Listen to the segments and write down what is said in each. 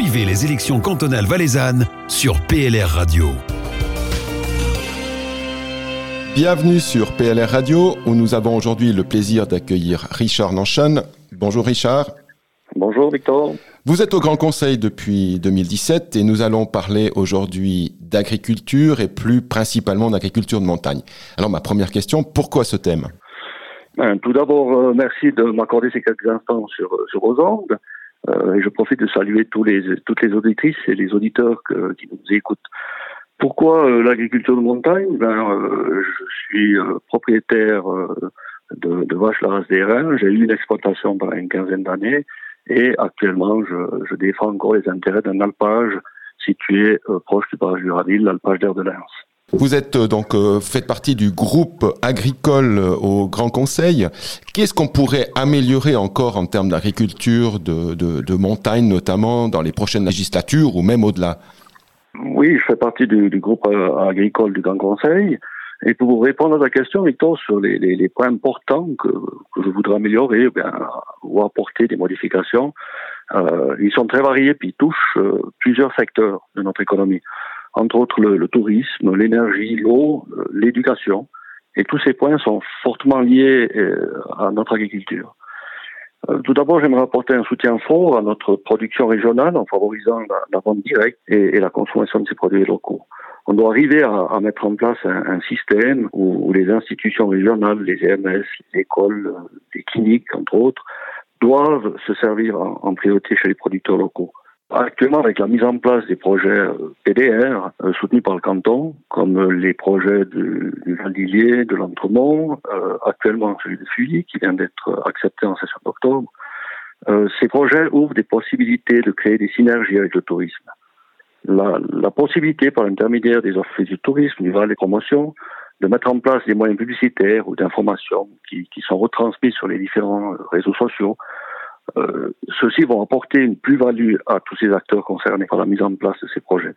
Suivez les élections cantonales valaisannes sur PLR Radio. Bienvenue sur PLR Radio où nous avons aujourd'hui le plaisir d'accueillir Richard Nanchon. Bonjour Richard. Bonjour Victor. Vous êtes au Grand Conseil depuis 2017 et nous allons parler aujourd'hui d'agriculture et plus principalement d'agriculture de montagne. Alors ma première question, pourquoi ce thème? Ben, Tout d'abord, euh, merci de m'accorder ces quelques instants sur, sur. Euh, et je profite de saluer tous les, toutes les auditrices et les auditeurs qui nous écoutent. Pourquoi euh, l'agriculture de montagne? Ben, euh, Je suis propriétaire de, de vaches la race des reins. J'ai eu une exploitation pendant une quinzaine d'années et actuellement, je, je, défends encore les intérêts d'un alpage situé proche du barrage du Raville, l'alpage d'Air de Lens. Vous êtes euh, donc euh, faites partie du groupe agricole euh, au Grand Conseil. Qu'est-ce qu'on pourrait améliorer encore en termes d'agriculture de, de, montagne, notamment dans les prochaines législatures ou même au-delà? Oui, je fais partie du, groupe agricole du Grand Conseil. Et pour répondre à ta question, Victor, sur les, points importants que, je voudrais améliorer eh ou apporter des modifications, ils sont très variés puis ils touchent plusieurs secteurs de notre économie entre autres le, tourisme, l'énergie, l'eau, euh, l'éducation. Et tous ces points sont fortement liés euh, à notre agriculture. Euh, tout d'abord, j'aimerais apporter un soutien fort à notre production régionale en favorisant la, vente directe et, la consommation de ces produits locaux. On doit arriver à, mettre en place un, système où, les institutions régionales, les EMS, les écoles, les cliniques, entre autres, doivent se servir en priorité chez les producteurs locaux. Actuellement, avec la mise en place des projets euh, PDR euh, soutenus par le canton, comme euh, les projets du, du Val-d'Illier, de l'Entremont, euh, actuellement celui de Fully, qui vient d'être accepté en session d'octobre, euh, ces projets ouvrent des possibilités de créer des synergies avec le tourisme. La, la possibilité, par l'intermédiaire des offres du tourisme, du Val et promotion, de mettre en place des moyens publicitaires ou d'information qui, qui sont retransmis sur les différents réseaux sociaux, euh, Ceux-ci vont apporter une plus-value à tous ces acteurs concernés par la mise en place de ces projets.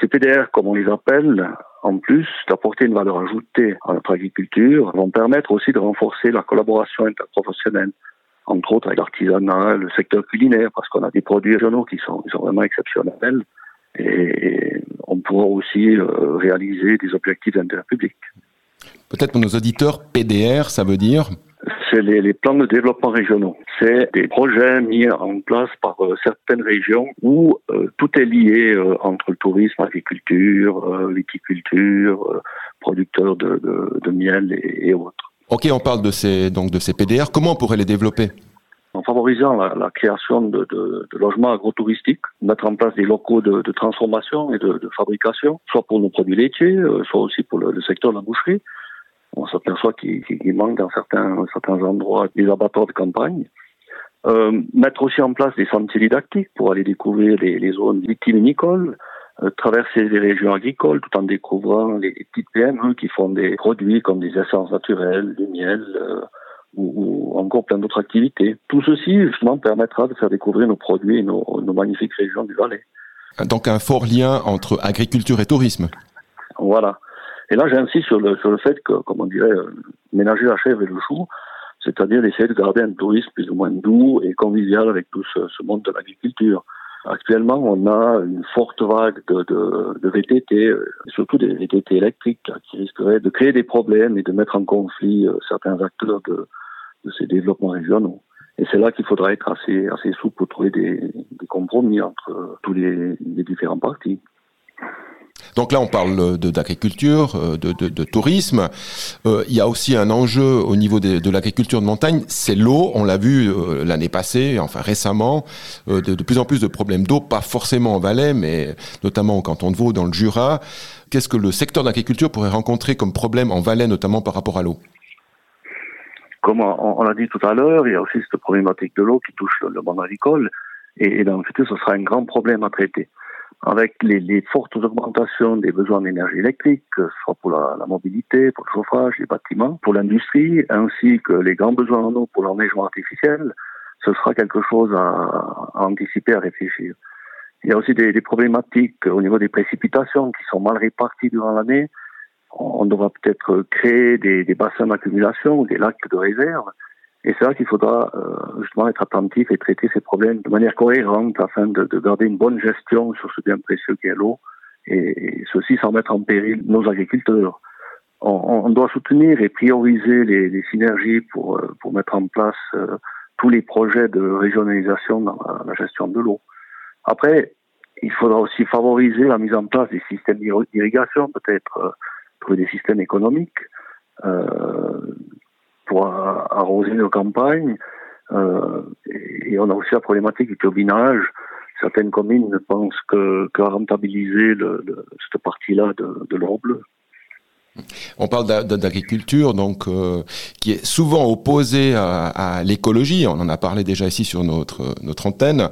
Ces PDR, comme on les appelle, en plus d'apporter une valeur ajoutée à notre agriculture, vont permettre aussi de renforcer la collaboration interprofessionnelle, entre autres avec l'artisanat, le secteur culinaire, parce qu'on a des produits régionaux qui sont, qui sont vraiment exceptionnels. Et on pourra aussi euh, réaliser des objectifs d'intérêt public. Peut-être pour nos auditeurs, PDR, ça veut dire c'est les, les, plans de développement régionaux. C'est des projets mis en place par euh, certaines régions où euh, tout est lié euh, entre le tourisme, l'agriculture, euh, viticulture, producteurs de, de, de miel et, et, autres. Ok, on parle de ces, donc de ces PDR. Comment on pourrait les développer? En favorisant la, la création de, de, de, logements agrotouristiques, mettre en place des locaux de, de transformation et de, fabrication, soit pour nos produits laitiers, soit aussi pour le, le secteur de la boucherie, on s'aperçoit qu'il qu manque dans certains, certains endroits des abattoirs de campagne. Euh, mettre aussi en place des sentiers didactiques pour aller découvrir les, les zones vitivinicoles, euh, traverser les régions agricoles tout en découvrant les, les petites PME qui font des produits comme des essences naturelles, du miel euh, ou, ou, encore plein d'autres activités. Tout ceci, justement, permettra de faire découvrir nos produits et nos, nos magnifiques régions du Valais. Donc un fort lien entre agriculture et tourisme. Voilà. Et là, j'insiste sur le, sur le fait que, comme on dirait, euh, ménager la chèvre et le chou, c'est-à-dire d'essayer de garder un tourisme plus ou moins doux et convivial avec tout ce, ce monde de l'agriculture. Actuellement, on a une forte vague de, de, de VTT, euh, surtout des VTT électriques, qui risqueraient de créer des problèmes et de mettre en conflit euh, certains acteurs de, de ces développements régionaux. Et c'est là qu'il faudra être assez, assez souple pour trouver des, des compromis entre tous les, les différents partis. Donc là, on parle d'agriculture, euh, de, tourisme. Euh, il y a aussi un enjeu au niveau de, l'agriculture de montagne, c'est l'eau. On l'a vu euh, l'année passée, enfin récemment, euh, de, plus en plus de problèmes d'eau, pas forcément en Valais, mais notamment au canton de Vaud, dans le Jura. Qu'est-ce que le secteur d'agriculture pourrait rencontrer comme problème en Valais, notamment par rapport à l'eau? Comme on, on l'a dit tout à l'heure, il y a aussi cette problématique de l'eau qui touche le, le monde agricole. Et, et dans le futur, ce sera un grand problème à traiter avec les, les, fortes augmentations des besoins d'énergie électrique, soit pour la, la, mobilité, pour le chauffage, les bâtiments, pour l'industrie, ainsi que les grands besoins en eau pour l'enneigement artificiel, ce sera quelque chose à, à, anticiper, à réfléchir. Il y a aussi des, des, problématiques au niveau des précipitations qui sont mal réparties durant l'année. On devra peut-être créer des, des bassins d'accumulation des lacs de réserve. Et c'est là qu'il faudra euh, justement être attentif et traiter ces problèmes de manière cohérente afin de, de garder une bonne gestion sur ce bien précieux qu'est l'eau, et, ceci sans mettre en péril nos agriculteurs. On, doit soutenir et prioriser les, synergies pour, euh, pour mettre en place euh, tous les projets de régionalisation dans la, gestion de l'eau. Après, il faudra aussi favoriser la mise en place des systèmes d'irrigation, peut-être trouver des systèmes économiques pour arroser nos campagnes. Euh, et on a aussi la problématique du turbinage. Certaines communes ne pensent que, qu'à rentabiliser le, cette partie-là de, de l'or. On parle d'agriculture, donc euh, qui est souvent opposée à, l'écologie. On en a parlé déjà ici sur notre notre antenne.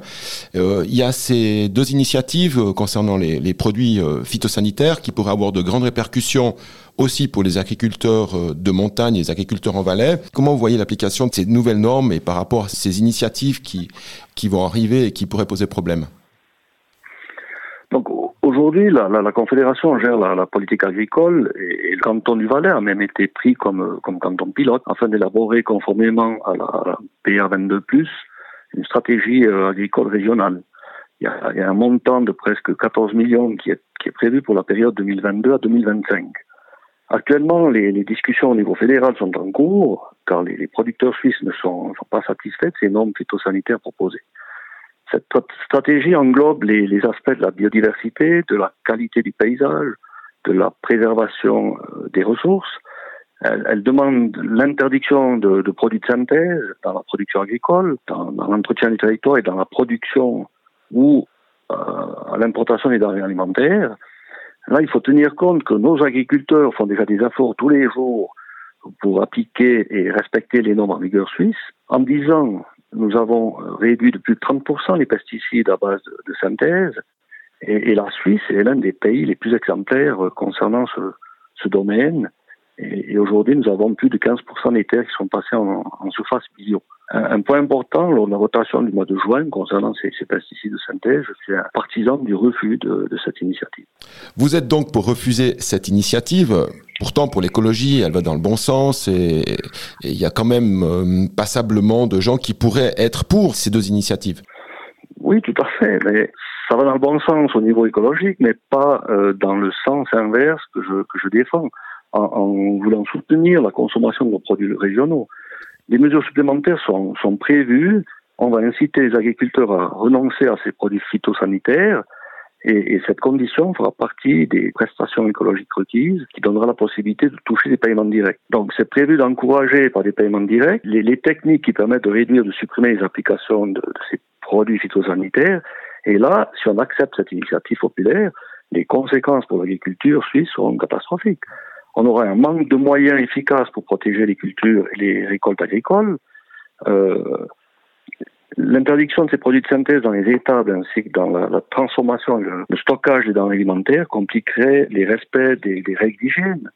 Euh, il y a ces deux initiatives concernant les, les produits phytosanitaires qui pourraient avoir de grandes répercussions aussi pour les agriculteurs euh, de montagne les agriculteurs en Valais. Comment vous voyez l'application de ces nouvelles normes et par rapport à ces initiatives qui, qui vont arriver et qui pourraient poser problème? Aujourd'hui, la, Confédération gère la, politique agricole et, le canton du Valais a même été pris comme, canton pilote afin d'élaborer conformément à la PR22+, une stratégie euh, agricole régionale. Il y, a, un montant de presque 14 millions qui est, prévu pour la période 2022 à 2025. Actuellement, les, discussions au niveau fédéral sont en cours, car les, les producteurs suisses ne sont, sont, pas satisfaits de ces normes phytosanitaires proposées. Cette stratégie englobe les, aspects de la biodiversité, de la qualité du paysage, de la préservation euh, des ressources. Elle, demande l'interdiction de, produits de synthèse dans la production agricole, dans, l'entretien du territoire et dans la production ou euh, à l'importation des denrées alimentaires. Là, il faut tenir compte que nos agriculteurs font déjà des efforts tous les jours pour appliquer et respecter les normes en vigueur suisse. En 10 ans, nous avons réduit de plus de 30% les pesticides à base de, synthèse. Et, la Suisse est l'un des pays les plus exemplaires concernant ce, domaine. Et, et aujourd'hui, nous avons plus de 15% des terres qui sont passées en, en surface bio. Un, point important lors de la votation du mois de juin concernant ces, ces pesticides de synthèse, je suis un partisan du refus de, de, cette initiative. Vous êtes donc pour refuser cette initiative. Pourtant, pour l'écologie, elle va dans le bon sens et il y a quand même euh, passablement de gens qui pourraient être pour ces deux initiatives. Oui, tout à fait, mais ça va dans le bon sens au niveau écologique, mais pas euh, dans le sens inverse que je, que je défends, en, en voulant soutenir la consommation de nos produits régionaux. Des mesures supplémentaires sont, prévues. On va inciter les agriculteurs à renoncer à ces produits phytosanitaires et, et, cette condition fera partie des prestations écologiques requises qui donnera la possibilité de toucher des paiements directs. Donc c'est prévu d'encourager par des paiements directs les, techniques qui permettent de réduire, de supprimer les applications de, ces produits phytosanitaires. Et là, si on accepte cette initiative populaire, les conséquences pour l'agriculture suisse seront catastrophiques on aura un manque de moyens efficaces pour protéger les cultures et les récoltes agricoles. Euh, L'interdiction de ces produits de synthèse dans les étables ainsi que dans la, transformation, le, le, stockage des denrées alimentaires compliquerait les respects des, des règles d'hygiène.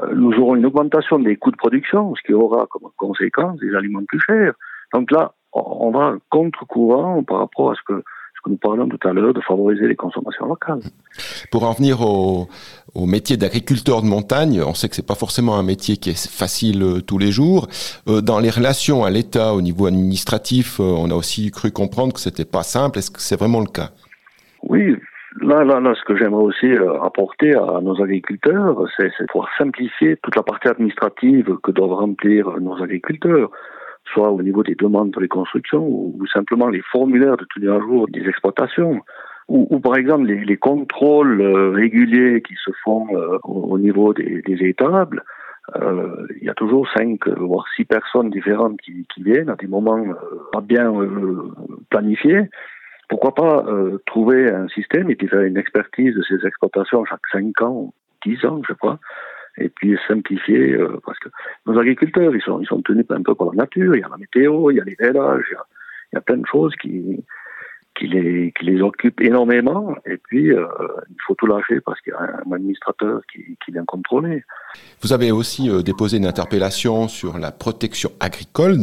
Euh, nous aurons une augmentation des coûts de production, ce qui aura comme conséquence des aliments plus chers. Donc là, on va contre-courant par rapport à ce que nous parlons tout à l'heure, de favoriser les consommations locales. Pour en venir au, au métier d'agriculteur de montagne, on sait que c'est pas forcément un métier qui est facile euh, tous les jours. Euh, dans les relations à l'État au niveau administratif, euh, on a aussi cru comprendre que c'était pas simple. Est-ce que c'est vraiment le cas? Oui, Là, là, là, ce que j'aimerais aussi apporter à nos agriculteurs, c'est pouvoir simplifier toute la partie administrative que doivent remplir nos agriculteurs soit au niveau des demandes pour les constructions ou, simplement les formulaires de tenue à jour des exploitations. Ou, par exemple les, les contrôles euh, réguliers qui se font euh, au, niveau des, des étables. Euh, il y a toujours cinq, voire six personnes différentes qui, qui viennent à des moments pas bien planifiés. Pourquoi pas trouver un système et puis faire une expertise de ces exploitations chaque cinq ans, dix ans, je crois, et puis simplifier, euh, parce que nos agriculteurs, ils sont, ils sont tenus un peu par la nature, il y a la météo, il y a les vélages, il y a, plein de choses qui, qui, les, qui les occupent énormément, et puis euh, il faut tout lâcher parce qu'il y a un administrateur qui, qui vient contrôler. Vous avez aussi euh, déposé une interpellation sur la protection agricole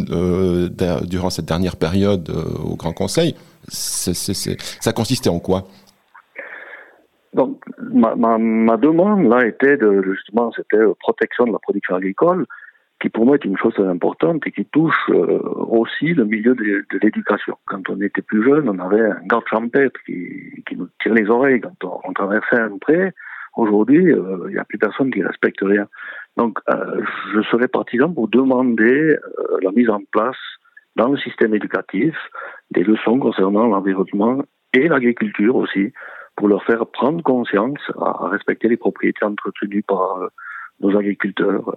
durant cette dernière période au Grand Conseil. Ça consistait en quoi? Donc, ma, ma, ma, demande là était de justement, c'était protection de la production agricole, qui pour moi est une chose importante et qui touche euh, aussi le milieu de, l'éducation. Quand on était plus jeune, on avait un garde champêtre qui, qui nous tirait les oreilles quand on, traversait un pré. Aujourd'hui, euh, il n'y a plus personne qui respecte rien. Donc, euh, je serais partisan pour demander la mise en place dans le système éducatif des leçons concernant l'environnement et l'agriculture aussi, pour leur faire prendre conscience à respecter les propriétés entretenues par nos agriculteurs.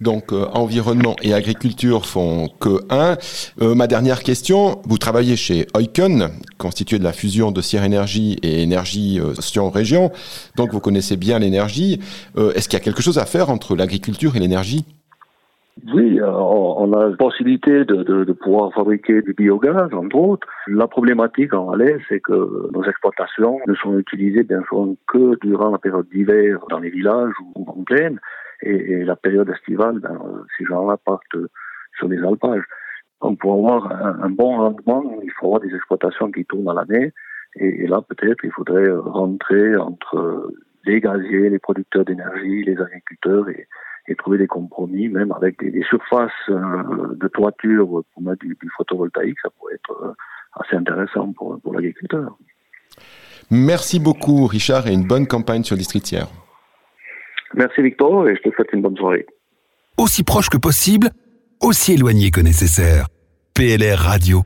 Donc euh, environnement et agriculture font que un. Euh, ma dernière question, vous travaillez chez Oiken, constitué de la fusion de Sierre Énergie et Énergie euh, Sion Région, donc vous connaissez bien l'énergie. Est-ce qu'il y a quelque chose à faire entre l'agriculture et l'énergie? Oui, euh, on a la possibilité de, de, de, pouvoir fabriquer du biogaz, entre autres. La problématique en Valais, c'est que nos exploitations ne sont utilisées bien sûr que durant la période d'hiver dans les villages ou en plaine, et, la période estivale, ben, ces gens-là partent sur les alpages. Donc pour avoir un, bon rendement, il faut avoir des exploitations qui tournent à l'année, et, et, là peut-être il faudrait rentrer entre les gaziers, les producteurs d'énergie, les agriculteurs et et trouver des compromis, même avec des, surfaces euh, de toiture pour mettre du, photovoltaïque, ça pourrait être euh, assez intéressant pour, pour l'agriculteur. Merci beaucoup Richard et une bonne campagne sur Districtière. Merci Victor et je te souhaite une bonne soirée. Aussi proche que possible, aussi éloigné que nécessaire. PLR Radio.